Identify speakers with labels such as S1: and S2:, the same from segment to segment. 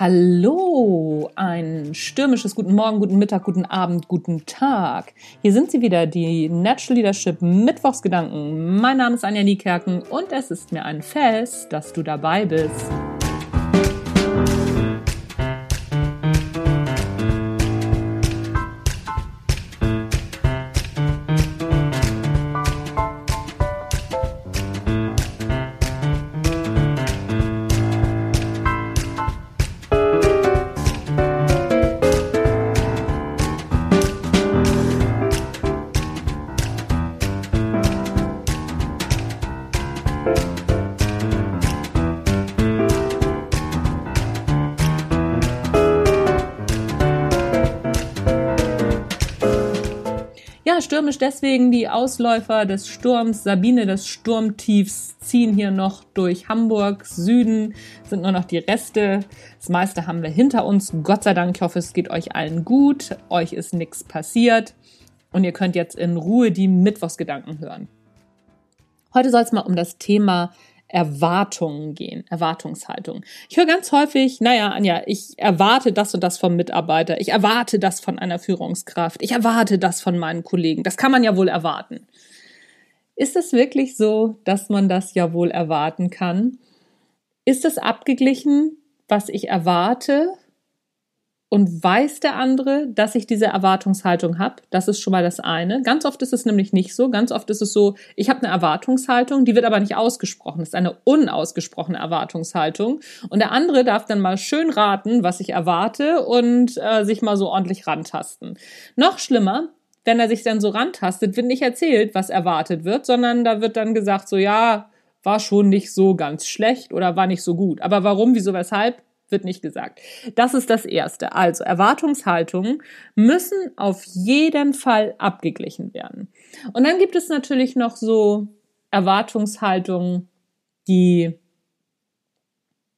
S1: Hallo, ein stürmisches guten Morgen, guten Mittag, guten Abend, guten Tag. Hier sind sie wieder, die Natural Leadership Mittwochsgedanken. Mein Name ist Anja Niekerken und es ist mir ein Fest, dass du dabei bist. Ja, stürmisch deswegen die Ausläufer des Sturms, Sabine des Sturmtiefs ziehen hier noch durch Hamburg, Süden, sind nur noch die Reste. Das meiste haben wir hinter uns. Gott sei Dank, ich hoffe, es geht euch allen gut. Euch ist nichts passiert. Und ihr könnt jetzt in Ruhe die Mittwochsgedanken hören. Heute soll es mal um das Thema Erwartungen gehen, Erwartungshaltung. Ich höre ganz häufig, naja, Anja, ich erwarte das und das vom Mitarbeiter, ich erwarte das von einer Führungskraft, ich erwarte das von meinen Kollegen. Das kann man ja wohl erwarten. Ist es wirklich so, dass man das ja wohl erwarten kann? Ist es abgeglichen, was ich erwarte und weiß der andere, dass ich diese Erwartungshaltung habe. Das ist schon mal das eine. Ganz oft ist es nämlich nicht so. Ganz oft ist es so, ich habe eine Erwartungshaltung, die wird aber nicht ausgesprochen. Das ist eine unausgesprochene Erwartungshaltung. Und der andere darf dann mal schön raten, was ich erwarte und äh, sich mal so ordentlich rantasten. Noch schlimmer, wenn er sich dann so rantastet, wird nicht erzählt, was erwartet wird, sondern da wird dann gesagt, so ja, war schon nicht so ganz schlecht oder war nicht so gut. Aber warum, wieso, weshalb? Wird nicht gesagt. Das ist das Erste. Also Erwartungshaltungen müssen auf jeden Fall abgeglichen werden. Und dann gibt es natürlich noch so Erwartungshaltungen, die,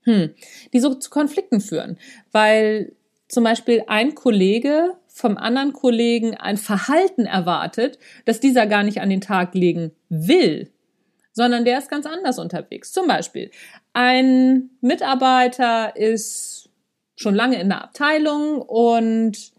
S1: hm, die so zu Konflikten führen, weil zum Beispiel ein Kollege vom anderen Kollegen ein Verhalten erwartet, das dieser gar nicht an den Tag legen will sondern der ist ganz anders unterwegs. Zum Beispiel, ein Mitarbeiter ist schon lange in der Abteilung und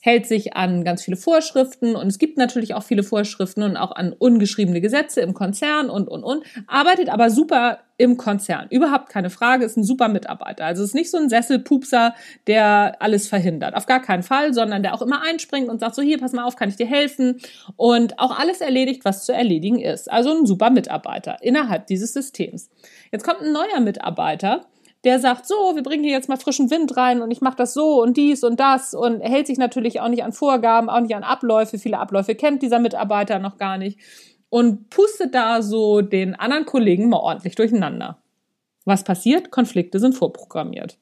S1: hält sich an ganz viele Vorschriften und es gibt natürlich auch viele Vorschriften und auch an ungeschriebene Gesetze im Konzern und, und, und, arbeitet aber super im Konzern. Überhaupt keine Frage, ist ein super Mitarbeiter. Also ist nicht so ein Sesselpupser, der alles verhindert. Auf gar keinen Fall, sondern der auch immer einspringt und sagt so, hier, pass mal auf, kann ich dir helfen? Und auch alles erledigt, was zu erledigen ist. Also ein super Mitarbeiter innerhalb dieses Systems. Jetzt kommt ein neuer Mitarbeiter, der sagt, so, wir bringen hier jetzt mal frischen Wind rein und ich mache das so und dies und das und hält sich natürlich auch nicht an Vorgaben, auch nicht an Abläufe. Viele Abläufe kennt dieser Mitarbeiter noch gar nicht und pustet da so den anderen Kollegen mal ordentlich durcheinander. Was passiert? Konflikte sind vorprogrammiert.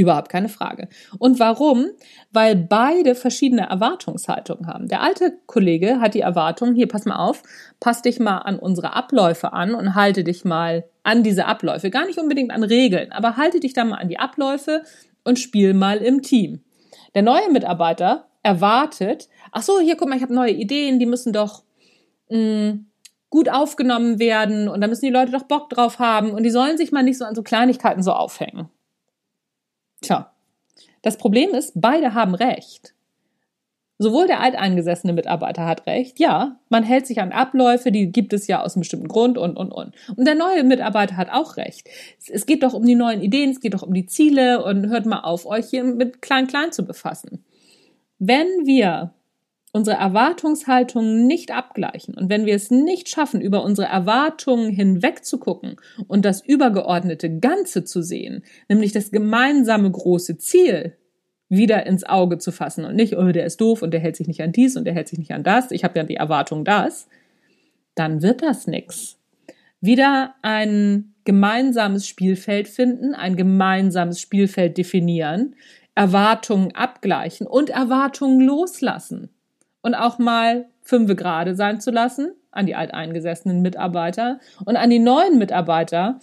S1: Überhaupt keine Frage. Und warum? Weil beide verschiedene Erwartungshaltungen haben. Der alte Kollege hat die Erwartung, hier pass mal auf, pass dich mal an unsere Abläufe an und halte dich mal an diese Abläufe. Gar nicht unbedingt an Regeln, aber halte dich da mal an die Abläufe und spiel mal im Team. Der neue Mitarbeiter erwartet, ach so, hier guck mal, ich habe neue Ideen, die müssen doch mh, mm, gut aufgenommen werden und da müssen die Leute doch Bock drauf haben und die sollen sich mal nicht so an so Kleinigkeiten so aufhängen. Tja, das Problem ist, beide haben recht. Sowohl der alteingesessene Mitarbeiter hat recht, ja, man hält sich an Abläufe, die gibt es ja aus einem bestimmten Grund und, und, und. Und der neue Mitarbeiter hat auch recht. Es geht doch um die neuen Ideen, es geht doch um die Ziele und hört mal auf, euch hier mit Klein-Klein zu befassen. Wenn wir unsere Erwartungshaltung nicht abgleichen und wenn wir es nicht schaffen, über unsere Erwartungen hinweg zu gucken und das übergeordnete Ganze zu sehen, nämlich das gemeinsame große Ziel wieder ins Auge zu fassen und nicht, oh, der ist doof und der hält sich nicht an dies und der hält sich nicht an das, ich habe ja die Erwartung das, dann wird das nix. Wieder ein gemeinsames Spielfeld finden, ein gemeinsames Spielfeld definieren, Erwartungen abgleichen und Erwartungen loslassen und auch mal fünfe gerade sein zu lassen an die alteingesessenen Mitarbeiter und an die neuen Mitarbeiter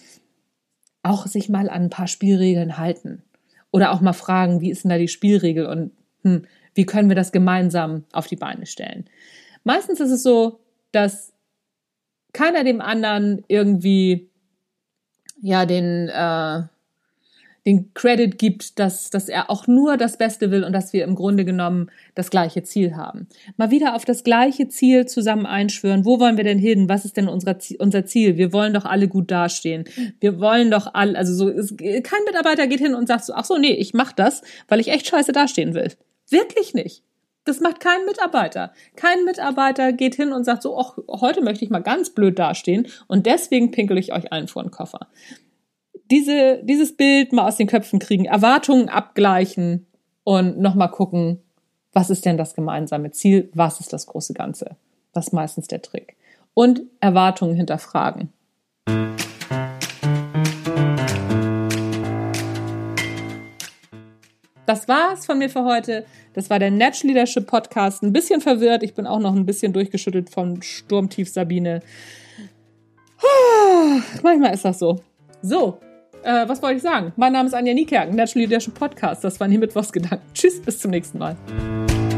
S1: auch sich mal an ein paar Spielregeln halten oder auch mal fragen, wie ist denn da die Spielregel und hm, wie können wir das gemeinsam auf die Beine stellen. Meistens ist es so, dass keiner dem anderen irgendwie ja den äh, den Credit gibt, dass, dass er auch nur das Beste will und dass wir im Grunde genommen das gleiche Ziel haben. Mal wieder auf das gleiche Ziel zusammen einschwören. Wo wollen wir denn hin? Was ist denn unser, unser Ziel? Wir wollen doch alle gut dastehen. Wir wollen doch alle, also so, es, kein Mitarbeiter geht hin und sagt so, ach so, nee, ich mach das, weil ich echt scheiße dastehen will. Wirklich nicht. Das macht kein Mitarbeiter. Kein Mitarbeiter geht hin und sagt so, ach, heute möchte ich mal ganz blöd dastehen und deswegen pinkel ich euch allen vor den Koffer diese, dieses Bild mal aus den Köpfen kriegen, Erwartungen abgleichen und nochmal gucken, was ist denn das gemeinsame Ziel, was ist das große Ganze. Das ist meistens der Trick. Und Erwartungen hinterfragen. Das war's von mir für heute. Das war der Natural Leadership Podcast. Ein bisschen verwirrt. Ich bin auch noch ein bisschen durchgeschüttelt von Sturmtief Sabine. Manchmal ist das so. So, äh, was wollte ich sagen? Mein Name ist Anja Niekerken, Natural Leadership Podcast. Das waren hier mit was Gedanken. Tschüss, bis zum nächsten Mal. thank